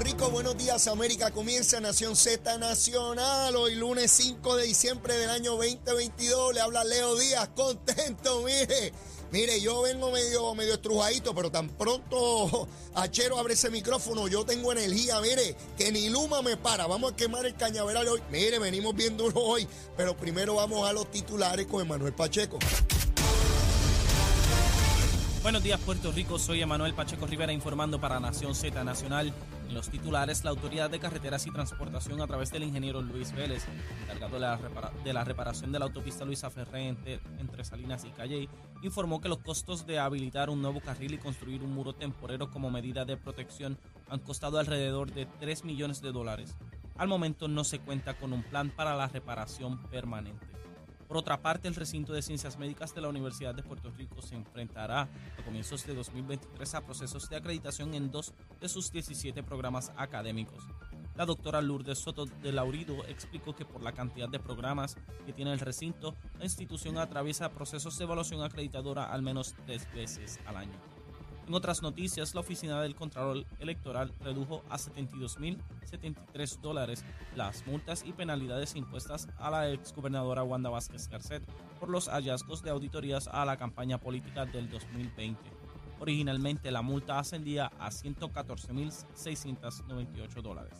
Rico, buenos días América, comienza Nación Z Nacional, hoy lunes 5 de diciembre del año 2022, le habla Leo Díaz, contento, mire, mire, yo vengo medio, medio estrujadito, pero tan pronto Achero abre ese micrófono, yo tengo energía, mire, que ni Luma me para, vamos a quemar el cañaveral hoy, mire, venimos bien duro hoy, pero primero vamos a los titulares con Emanuel Pacheco. Buenos días Puerto Rico, soy Emanuel Pacheco Rivera informando para Nación Z Nacional. En los titulares, la Autoridad de Carreteras y Transportación a través del ingeniero Luis Vélez, encargado de la, reparación de la autopista Luisa Ferré entre, entre Salinas y Calle, informó que los costos de habilitar un nuevo carril y construir un muro temporero como medida de protección han costado alrededor de 3 millones de dólares. Al momento no se cuenta con un plan para la reparación permanente. Por otra parte, el recinto de ciencias médicas de la Universidad de Puerto Rico se enfrentará a comienzos de 2023 a procesos de acreditación en dos de sus 17 programas académicos. La doctora Lourdes Soto de Laurido explicó que por la cantidad de programas que tiene el recinto, la institución atraviesa procesos de evaluación acreditadora al menos tres veces al año. En otras noticias, la Oficina del Contralor Electoral redujo a 72.073 dólares las multas y penalidades impuestas a la exgobernadora Wanda Vázquez Garcet por los hallazgos de auditorías a la campaña política del 2020. Originalmente la multa ascendía a 114.698 dólares.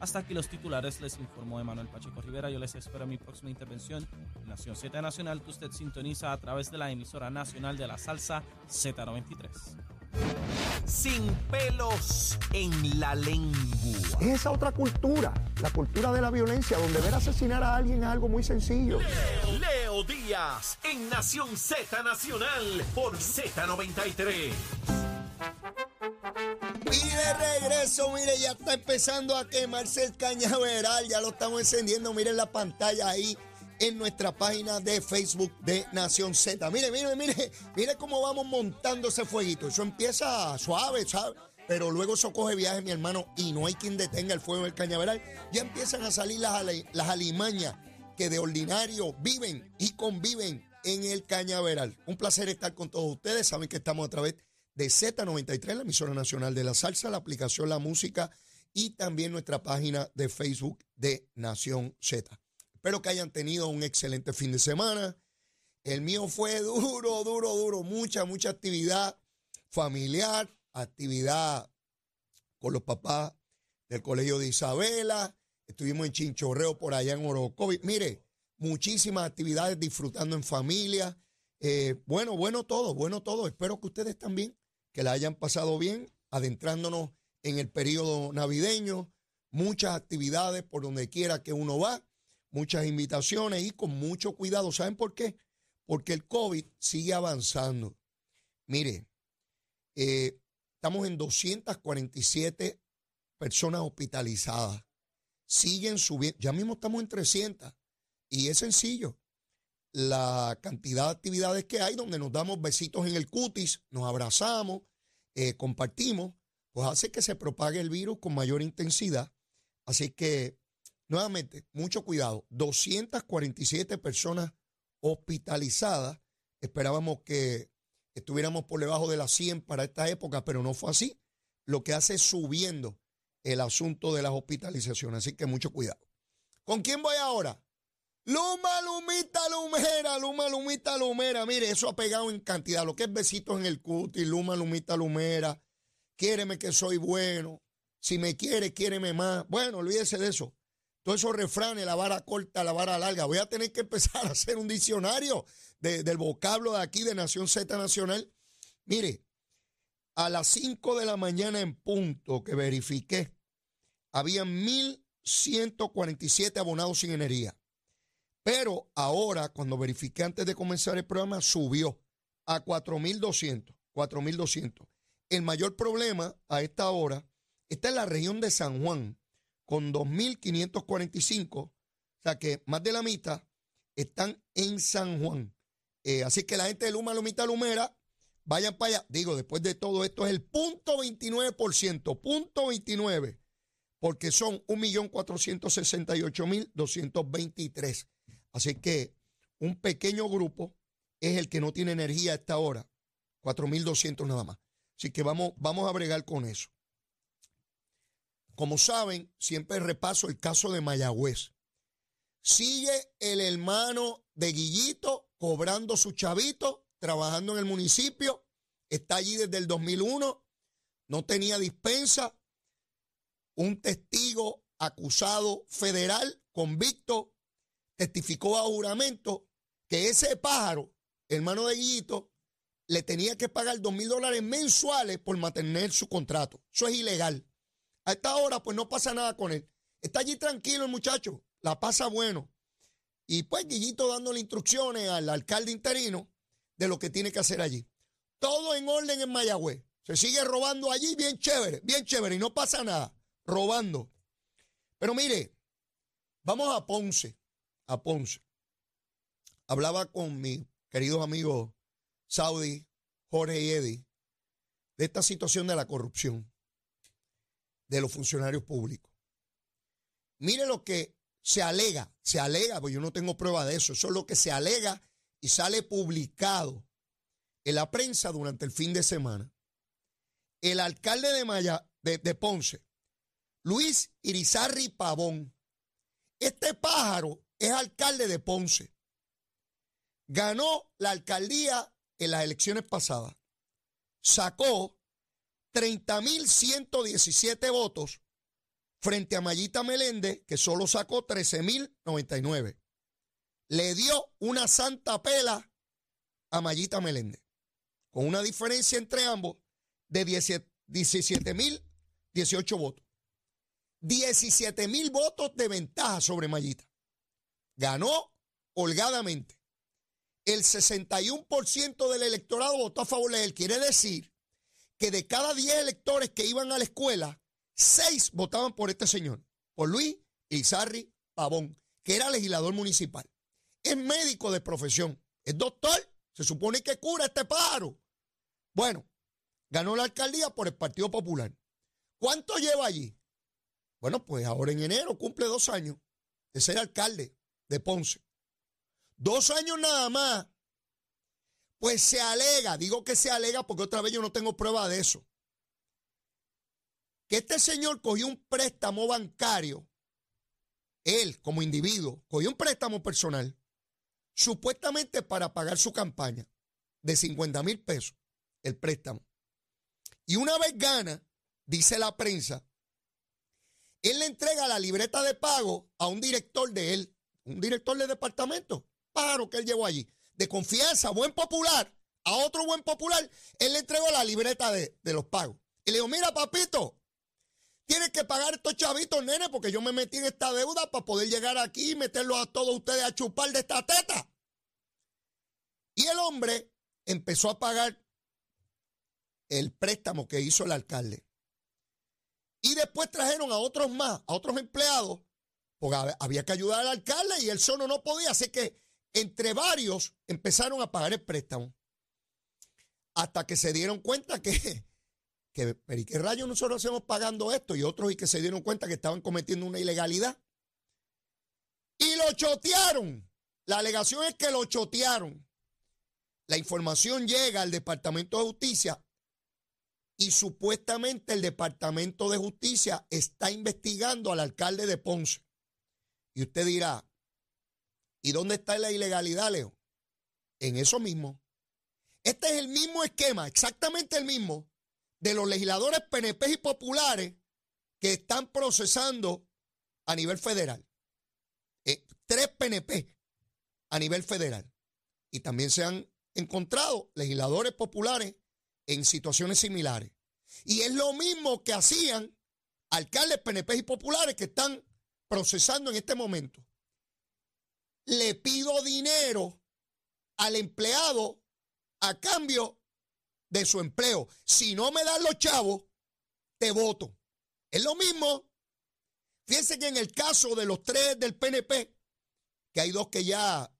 Hasta aquí los titulares, les informó Emanuel Pacheco Rivera. Yo les espero en mi próxima intervención en Nación Z Nacional, que usted sintoniza a través de la emisora nacional de la salsa Z93. Sin pelos en la lengua. Es esa otra cultura, la cultura de la violencia, donde ver asesinar a alguien es algo muy sencillo. Leo Díaz en Nación Z Nacional por Z93. Y de regreso, mire, ya está empezando a quemarse el cañaveral, ya lo estamos encendiendo, miren la pantalla ahí en nuestra página de Facebook de Nación Z. Mire, mire, mire, mire cómo vamos montando ese fueguito. Eso empieza suave, suave, pero luego eso coge viaje, mi hermano, y no hay quien detenga el fuego del cañaveral. Ya empiezan a salir las, las alimañas que de ordinario viven y conviven en el cañaveral. Un placer estar con todos ustedes. Saben que estamos a través de Z93, la emisora nacional de la salsa, la aplicación La Música y también nuestra página de Facebook de Nación Z. Espero que hayan tenido un excelente fin de semana. El mío fue duro, duro, duro. Mucha, mucha actividad familiar, actividad con los papás del colegio de Isabela. Estuvimos en Chinchorreo por allá en Orocovi. Mire, muchísimas actividades disfrutando en familia. Eh, bueno, bueno todo, bueno todo. Espero que ustedes también, que la hayan pasado bien, adentrándonos en el periodo navideño. Muchas actividades por donde quiera que uno va, muchas invitaciones y con mucho cuidado. ¿Saben por qué? Porque el COVID sigue avanzando. Mire, eh, estamos en 247 personas hospitalizadas. Siguen subiendo. Ya mismo estamos en 300. Y es sencillo. La cantidad de actividades que hay donde nos damos besitos en el cutis, nos abrazamos, eh, compartimos, pues hace que se propague el virus con mayor intensidad. Así que, nuevamente, mucho cuidado. 247 personas hospitalizadas. Esperábamos que estuviéramos por debajo de las 100 para esta época, pero no fue así. Lo que hace es subiendo el asunto de las hospitalizaciones. Así que mucho cuidado. ¿Con quién voy ahora? Luma, Lumita, Lumera, Luma, Lumita, Lumera. Mire, eso ha pegado en cantidad. Lo que es besitos en el cutis, Luma, Lumita, Lumera. Quiéreme que soy bueno. Si me quiere, quiéreme más. Bueno, olvídese de eso. Todos esos refranes, la vara corta, la vara larga. Voy a tener que empezar a hacer un diccionario de- del vocablo de aquí de Nación Z Nacional. Mire, a las 5 de la mañana en punto que verifiqué, había 1.147 abonados sin energía. Pero ahora, cuando verifiqué antes de comenzar el programa, subió a 4.200. 4.200. El mayor problema a esta hora está en la región de San Juan, con 2.545. O sea que más de la mitad están en San Juan. Eh, así que la gente de Luma, Lomita, Lumera, vayan para allá. Digo, después de todo esto es el punto 29%, punto 29, porque son 1.468.223. Así que un pequeño grupo es el que no tiene energía a esta hora, 4.200 nada más. Así que vamos, vamos a bregar con eso. Como saben, siempre repaso el caso de Mayagüez. Sigue el hermano de Guillito cobrando su chavito, trabajando en el municipio. Está allí desde el 2001. No tenía dispensa. Un testigo acusado federal, convicto, testificó a juramento que ese pájaro, hermano de Guillito, le tenía que pagar dos mil dólares mensuales por mantener su contrato. Eso es ilegal. A esta hora, pues no pasa nada con él. Está allí tranquilo el muchacho, la pasa bueno. Y pues Guillito dándole instrucciones al alcalde interino de lo que tiene que hacer allí. Todo en orden en Mayagüez. Se sigue robando allí, bien chévere, bien chévere, y no pasa nada, robando. Pero mire, vamos a Ponce, a Ponce. Hablaba con mis queridos amigos Saudi, Jorge y Eddie, de esta situación de la corrupción de los funcionarios públicos. Mire lo que se alega, se alega, pues yo no tengo prueba de eso, eso es lo que se alega y sale publicado en la prensa durante el fin de semana. El alcalde de, Maya, de, de Ponce, Luis Irizarri Pavón, este pájaro es alcalde de Ponce. Ganó la alcaldía en las elecciones pasadas. Sacó 30.117 votos frente a Mayita Meléndez, que solo sacó 13.099. Le dio una santa pela a Mayita Meléndez, con una diferencia entre ambos de 17.018 votos. 17.000 votos de ventaja sobre Mayita. Ganó holgadamente. El 61% del electorado votó a favor de él. Quiere decir que de cada 10 electores que iban a la escuela, 6 votaban por este señor, por Luis Izarri Pavón, que era legislador municipal. Es médico de profesión, es doctor, se supone que cura este pájaro. Bueno, ganó la alcaldía por el Partido Popular. ¿Cuánto lleva allí? Bueno, pues ahora en enero cumple dos años de ser alcalde de Ponce. Dos años nada más pues se alega, digo que se alega porque otra vez yo no tengo prueba de eso, que este señor cogió un préstamo bancario, él como individuo, cogió un préstamo personal, supuestamente para pagar su campaña de 50 mil pesos, el préstamo. Y una vez gana, dice la prensa, él le entrega la libreta de pago a un director de él, un director de departamento, pájaro que él llevó allí de confianza, buen popular, a otro buen popular, él le entregó la libreta de, los pagos. Y le dijo, mira, papito, tienes que pagar estos chavitos, nene, porque yo me metí en esta deuda para poder llegar aquí y meterlos a todos ustedes a chupar de esta teta. Y el hombre empezó a pagar el préstamo que hizo el alcalde. Y después trajeron a otros más, a otros empleados, porque había que ayudar al alcalde y él solo no podía. Así que entre varios empezaron a pagar el préstamo. Hasta que se dieron cuenta que, que pero ¿y qué rayos nosotros hacemos pagando esto? Y otros y que se dieron cuenta que estaban cometiendo una ilegalidad. Y lo chotearon. La alegación es que lo chotearon. La información llega al Departamento de Justicia y supuestamente el Departamento de Justicia está investigando al alcalde de Ponce. Y usted dirá, ¿Y dónde está la ilegalidad, Leo? En eso mismo. Este es el mismo esquema, exactamente el mismo, de los legisladores PNP y populares que están procesando a nivel federal. Eh, tres PNP a nivel federal. Y también se han encontrado legisladores populares en situaciones similares. Y es lo mismo que hacían alcaldes PNP y populares que están procesando en este momento le pido dinero al empleado a cambio de su empleo. Si no me dan los chavos, te voto. Es lo mismo. Fíjense que en el caso de los tres del PNP, que hay dos que ya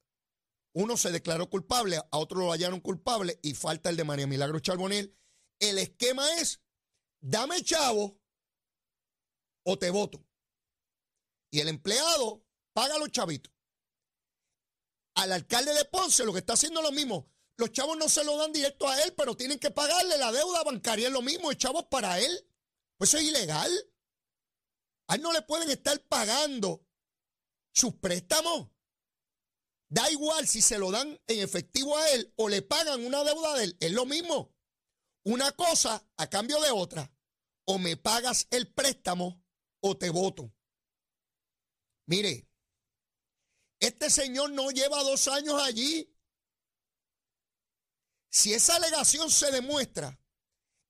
uno se declaró culpable, a otro lo hallaron culpable y falta el de María Milagro Charbonel. El esquema es, dame chavo o te voto. Y el empleado paga los chavitos. Al alcalde de Ponce lo que está haciendo es lo mismo. Los chavos no se lo dan directo a él, pero tienen que pagarle la deuda bancaria, es lo mismo, el chavos para él. Pues eso es ilegal. A él no le pueden estar pagando sus préstamos. Da igual si se lo dan en efectivo a él o le pagan una deuda de él, es lo mismo. Una cosa a cambio de otra. O me pagas el préstamo o te voto. Mire, este señor no lleva dos años allí. Si esa alegación se demuestra,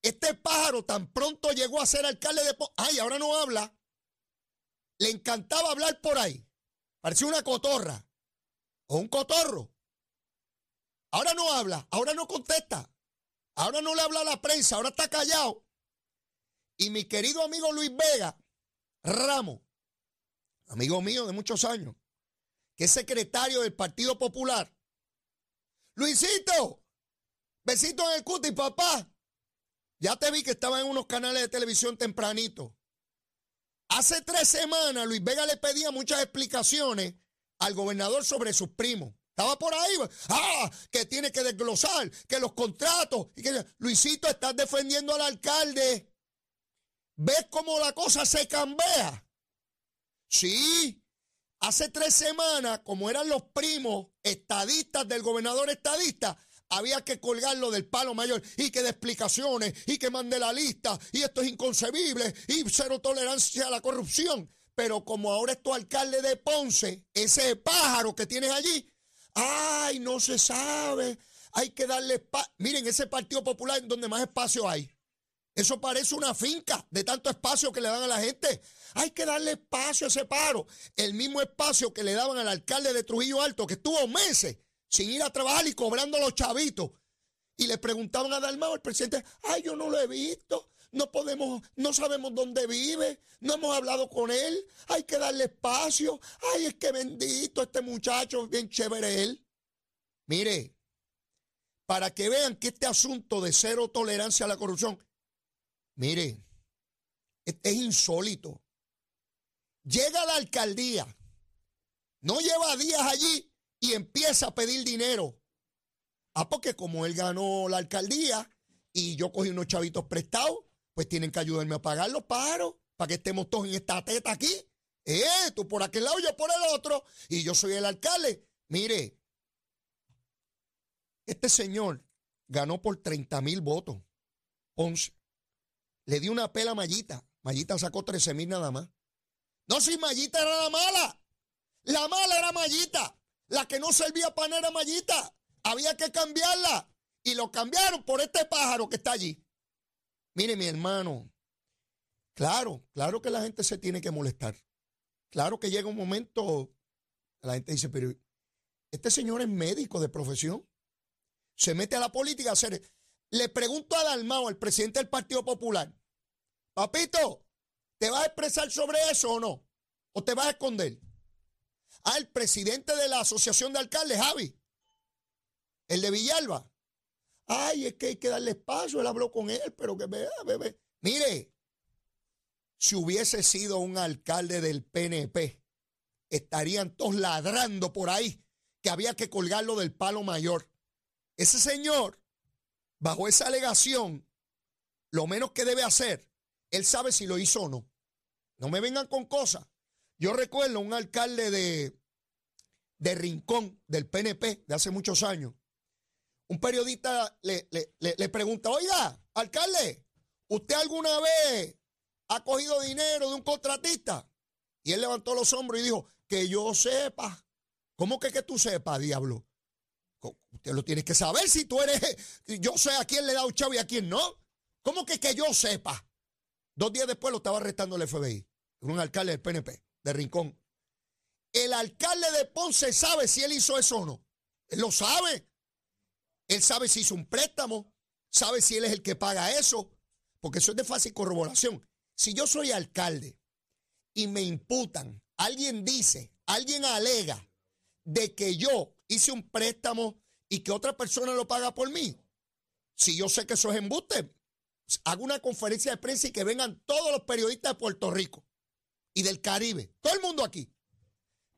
este pájaro tan pronto llegó a ser alcalde de... Ay, ahora no habla. Le encantaba hablar por ahí. Parecía una cotorra o un cotorro. Ahora no habla, ahora no contesta. Ahora no le habla a la prensa, ahora está callado. Y mi querido amigo Luis Vega Ramos, amigo mío de muchos años, que es secretario del Partido Popular. Luisito, besito en el cuti, papá. Ya te vi que estaba en unos canales de televisión tempranito. Hace tres semanas Luis Vega le pedía muchas explicaciones al gobernador sobre sus primos. Estaba por ahí, ah, que tiene que desglosar, que los contratos. Y que, Luisito, estás defendiendo al alcalde. ¿Ves cómo la cosa se cambia? Sí, hace tres semanas, como eran los primos estadistas del gobernador estadista, había que colgarlo del palo mayor y que de explicaciones y que mande la lista y esto es inconcebible y cero tolerancia a la corrupción. Pero como ahora es tu alcalde de Ponce, ese pájaro que tienes allí, ay, no se sabe, hay que darle. Miren, ese Partido Popular donde más espacio hay. Eso parece una finca de tanto espacio que le dan a la gente. Hay que darle espacio a ese paro. El mismo espacio que le daban al alcalde de Trujillo Alto, que estuvo meses sin ir a trabajar y cobrando a los chavitos. Y le preguntaban a Dalmao, el presidente, ay, yo no lo he visto no podemos, no sabemos dónde vive, no hemos hablado con él, hay que darle espacio, ay, es que bendito este muchacho, bien chévere él. Mire, para que vean que este asunto de cero tolerancia a la corrupción, mire, es insólito. Llega a la alcaldía, no lleva días allí y empieza a pedir dinero. Ah, porque como él ganó la alcaldía y yo cogí unos chavitos prestados, pues tienen que ayudarme a pagar los paros para que estemos todos en esta teta aquí. Eh, tú por aquel lado, yo por el otro, y yo soy el alcalde. Mire, este señor ganó por 30 mil votos. 11. Le dio una pela a Mayita. Mayita sacó 13 mil nada más. No, si Mayita era la mala. La mala era Mayita. La que no servía para nada era Mayita. Había que cambiarla. Y lo cambiaron por este pájaro que está allí. Mire, mi hermano, claro, claro que la gente se tiene que molestar. Claro que llega un momento, la gente dice, pero este señor es médico de profesión. Se mete a la política a hacer. Le pregunto a Dalmao, el presidente del Partido Popular, papito, ¿te vas a expresar sobre eso o no? ¿O te vas a esconder? Ah, el presidente de la Asociación de Alcaldes, Javi, el de Villalba, Ay, es que hay que darle espacio. Él habló con él, pero que vea, bebé. Mire, si hubiese sido un alcalde del PNP, estarían todos ladrando por ahí que había que colgarlo del palo mayor. Ese señor, bajo esa alegación, lo menos que debe hacer, él sabe si lo hizo o no. No me vengan con cosas. Yo recuerdo un alcalde de, de Rincón, del PNP, de hace muchos años, un periodista le, le, pregunta, oiga, alcalde, ¿usted alguna vez ha cogido dinero de un contratista? Y él levantó los hombros y dijo, que yo sepa. ¿Cómo que que tú sepas, diablo? Usted lo tiene que saber si tú eres, yo sé a quién le da un chavo y a quién no. ¿Cómo que que yo sepa? Dos días después lo estaba arrestando el FBI, un alcalde del PNP, de Rincón. El alcalde de Ponce sabe si él hizo eso o no. Él lo sabe. Él sabe si hizo un préstamo, sabe si él es el que paga eso, porque eso es de fácil corroboración. Si yo soy alcalde y me imputan, alguien dice, alguien alega de que yo hice un préstamo y que otra persona lo paga por mí, si yo sé que eso es embuste, hago una conferencia de prensa y que vengan todos los periodistas de Puerto Rico y del Caribe, todo el mundo aquí.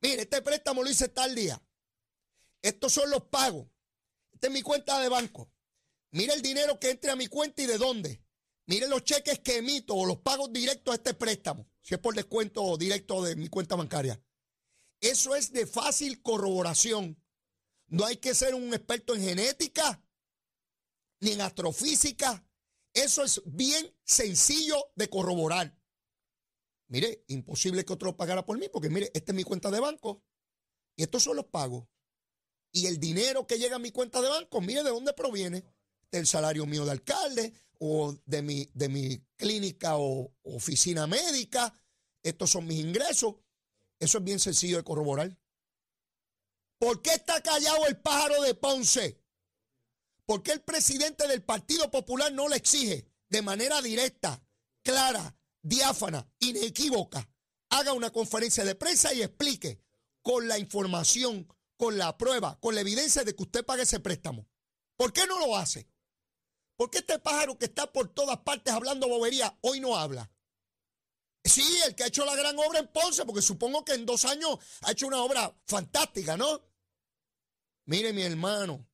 Mire, este préstamo lo hice tal día. Estos son los pagos. Esta es mi cuenta de banco. Mire el dinero que entre a mi cuenta y de dónde. Mire los cheques que emito o los pagos directos a este préstamo, si es por descuento directo de mi cuenta bancaria. Eso es de fácil corroboración. No hay que ser un experto en genética ni en astrofísica. Eso es bien sencillo de corroborar. Mire, imposible que otro pagara por mí, porque mire, esta es mi cuenta de banco y estos son los pagos. Y el dinero que llega a mi cuenta de banco, mire de dónde proviene. Del salario mío de alcalde o de mi, de mi clínica o oficina médica. Estos son mis ingresos. Eso es bien sencillo de corroborar. ¿Por qué está callado el pájaro de Ponce? ¿Por qué el presidente del Partido Popular no le exige de manera directa, clara, diáfana, inequívoca, haga una conferencia de prensa y explique con la información, con la prueba, con la evidencia de que usted pague ese préstamo. ¿Por qué no lo hace? ¿Por qué este pájaro que está por todas partes hablando bobería hoy no habla? Sí, el que ha hecho la gran obra en Ponce, porque supongo que en dos años ha hecho una obra fantástica, ¿no? Mire mi hermano,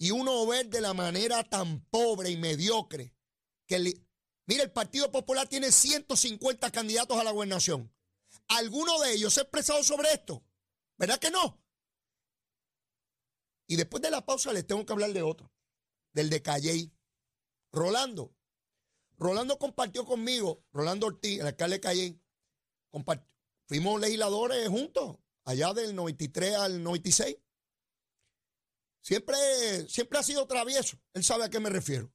y uno ver de la manera tan pobre y mediocre que Mire, el Partido Popular tiene 150 candidatos a la gobernación. ¿Alguno de ellos se ha expresado sobre esto? ¿Verdad que no? Y después de la pausa les tengo que hablar de otro, del de Calley. Rolando. Rolando compartió conmigo, Rolando Ortiz, el alcalde de Calley. Fuimos legisladores juntos, allá del 93 al 96. Siempre, siempre ha sido travieso. Él sabe a qué me refiero.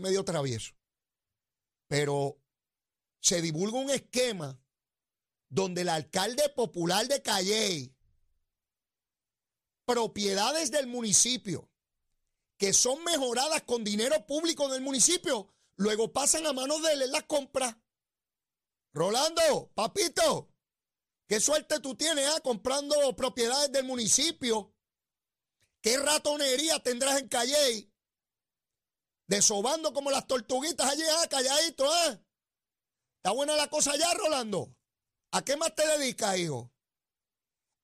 medio travieso. Pero se divulga un esquema donde el alcalde popular de Calley, propiedades del municipio, que son mejoradas con dinero público del municipio, luego pasan a manos de él en la compra. Rolando, papito, qué suerte tú tienes ah, comprando propiedades del municipio. ¿Qué ratonería tendrás en Calley Desobando como las tortuguitas allí, ah, calladito, ¿eh? ¿Está buena la cosa allá, Rolando? ¿A qué más te dedicas, hijo?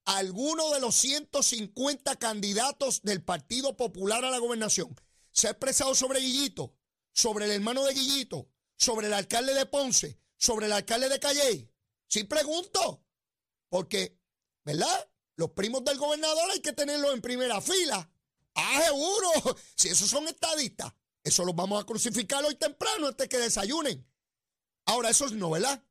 Alguno de los 150 candidatos del Partido Popular a la gobernación se ha expresado sobre Guillito, sobre el hermano de Guillito, sobre el alcalde de Ponce, sobre el alcalde de Calley. Sí pregunto, porque, ¿verdad? Los primos del gobernador hay que tenerlos en primera fila. Ah, seguro, si esos son estadistas. Eso los vamos a crucificar hoy temprano antes que desayunen. Ahora, eso es no, ¿verdad?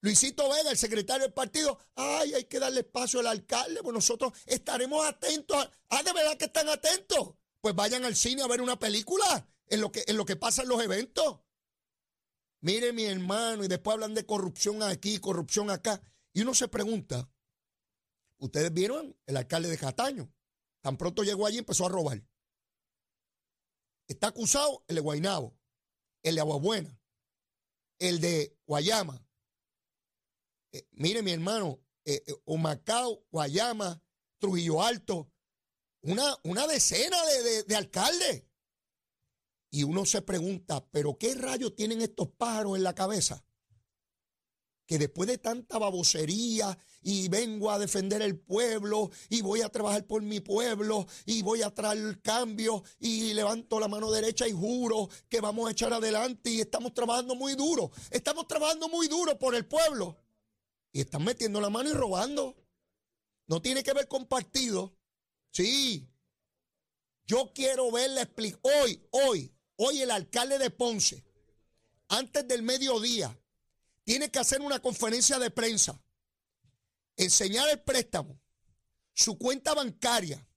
Luisito Vega, el secretario del partido, ay, hay que darle espacio al alcalde, pues nosotros estaremos atentos. ah, de verdad que están atentos. Pues vayan al cine a ver una película en lo que, en lo que pasa en los eventos. Mire mi hermano, y después hablan de corrupción aquí, corrupción acá. Y uno se pregunta, ¿ustedes vieron el alcalde de Cataño? Tan pronto llegó allí empezó a robar. Está acusado el de Guainabo, el de Aguabuena, el de Guayama. Eh, mire, mi hermano, eh, eh, Humacao, Guayama, Trujillo Alto, una, una decena de, de alcaldes. Y uno se pregunta, ¿pero qué rayos tienen estos pájaros en la cabeza? Que después de tanta babosería y vengo a defender el pueblo y voy a trabajar por mi pueblo y voy a traer cambio y levanto la mano derecha y juro que vamos a echar adelante y estamos trabajando muy duro, estamos trabajando muy duro por el pueblo y están metiendo la mano y robando. No tiene que ver con partido. Sí. Yo quiero verle explicar. Hoy, hoy, hoy el alcalde de Ponce, antes del mediodía, tiene que hacer una conferencia de prensa, enseñar el préstamo, su cuenta bancaria,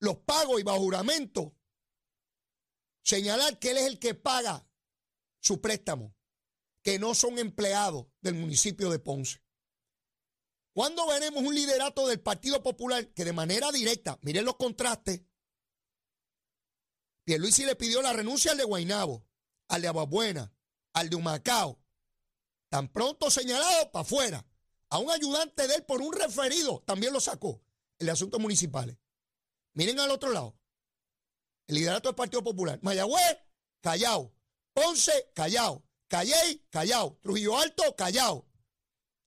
los pagos y bajo señalar que él es el que paga su préstamo, que no son empleados del municipio de Ponce. ¿Cuándo veremos un liderato del Partido Popular que de manera directa, miren los contrastes, Pierluisi le pidió la renuncia al de Guainabo, al de Aguabuena, al de Humacao. Tan pronto señalado, para afuera. A un ayudante de él por un referido también lo sacó, el de asuntos municipales. Miren al otro lado. El liderato del Partido Popular. Mayagüez, callao. Ponce, callao. Calley, callao. Trujillo Alto, callao.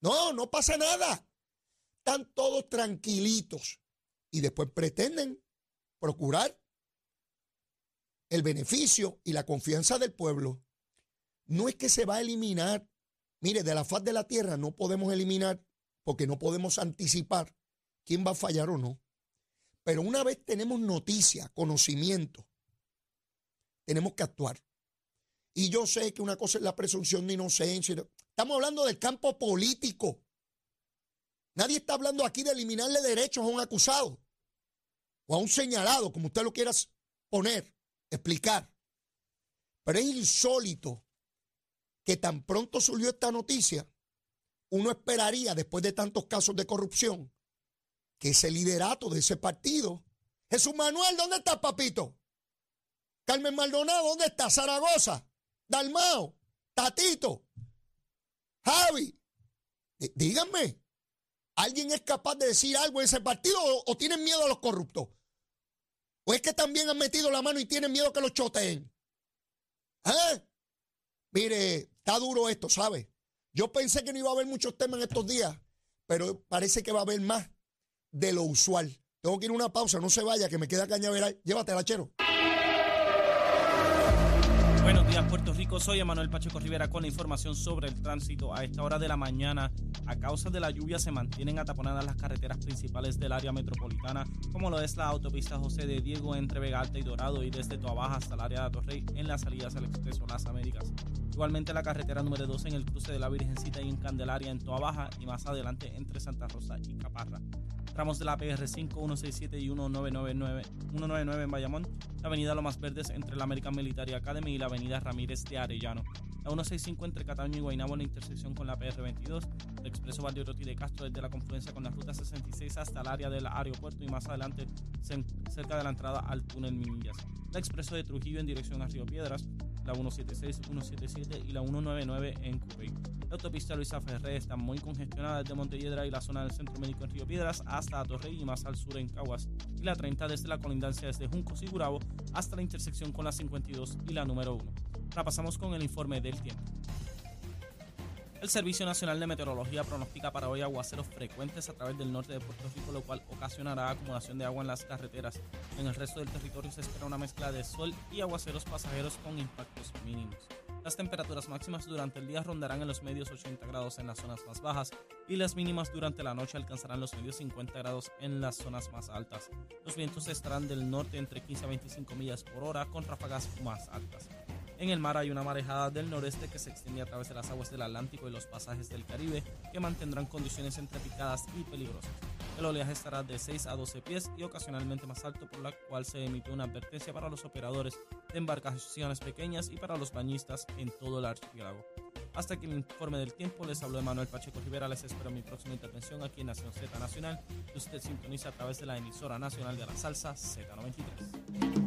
No, no pasa nada. Están todos tranquilitos. Y después pretenden procurar el beneficio y la confianza del pueblo. No es que se va a eliminar. Mire, de la faz de la tierra no podemos eliminar porque no podemos anticipar quién va a fallar o no. Pero una vez tenemos noticia, conocimiento, tenemos que actuar. Y yo sé que una cosa es la presunción de inocencia. Estamos hablando del campo político. Nadie está hablando aquí de eliminarle derechos a un acusado o a un señalado, como usted lo quiera poner, explicar. Pero es insólito que tan pronto surgió esta noticia, uno esperaría, después de tantos casos de corrupción, que ese liderato de ese partido. Jesús Manuel, ¿dónde está, papito? Carmen Maldonado, ¿dónde está? Zaragoza, Dalmao, Tatito, Javi. díganme, ¿alguien es capaz de decir algo en ese partido o, tienen miedo a los corruptos? ¿O es que también han metido la mano y tienen miedo que los choteen? ¿Eh? Mire, está duro esto, ¿sabe? Yo pensé que no iba a haber muchos temas en estos días, pero parece que va a haber más de lo usual. Tengo que ir a una pausa, no se vaya, que me queda cañaveral. Llévatela, chero. Buenos días, Puerto Rico. Soy Emanuel Pacheco Rivera con la información sobre el tránsito. A esta hora de la mañana, a causa de la lluvia, se mantienen ataponadas las carreteras principales del área metropolitana, como lo es la autopista José de Diego entre Vega Alta y Dorado y desde Toabaja hasta el área de Torrey en las salidas al Expreso Las Américas. Igualmente la carretera número 2 en el cruce de la Virgencita y en Candelaria en Toabaja y más adelante entre Santa Rosa y Caparra. Tramos de la PR5, 167 y 199, 199 en Bayamón, la avenida Lomas Verdes entre la American Military Academy y la avenida Ramírez de Arellano, la 165 entre Cataño y Guaynabo en la intersección con la PR22, el expreso Valdeoroti de Castro desde la confluencia con la ruta 66 hasta el área del aeropuerto y más adelante cerca de la entrada al túnel Minillas, el expreso de Trujillo en dirección a Río Piedras, la 176, 177 y la 199 en Cupey. La autopista Luisa Ferré está muy congestionada desde Montelledra y la zona del Centro Médico en Río Piedras hasta Torrey y más al sur en Caguas. Y la 30 desde la colindancia desde Juncos y Gurabo hasta la intersección con la 52 y la número 1. Ahora pasamos con el informe del tiempo. El Servicio Nacional de Meteorología pronostica para hoy aguaceros frecuentes a través del norte de Puerto Rico, lo cual ocasionará acumulación de agua en las carreteras. En el resto del territorio se espera una mezcla de sol y aguaceros pasajeros con impactos mínimos. Las temperaturas máximas durante el día rondarán en los medios 80 grados en las zonas más bajas y las mínimas durante la noche alcanzarán los medios 50 grados en las zonas más altas. Los vientos estarán del norte entre 15 a 25 millas por hora con ráfagas más altas. En el mar hay una marejada del noreste que se extiende a través de las aguas del Atlántico y los pasajes del Caribe que mantendrán condiciones entrepicadas y peligrosas. El oleaje estará de 6 a 12 pies y ocasionalmente más alto, por la cual se emite una advertencia para los operadores de embarcaciones pequeñas y para los bañistas en todo el archipiélago. Hasta aquí el informe del tiempo, les habló Manuel Pacheco Rivera, les espero mi próxima intervención aquí en Nación Z Nacional, que usted sintoniza a través de la emisora nacional de la salsa Z93.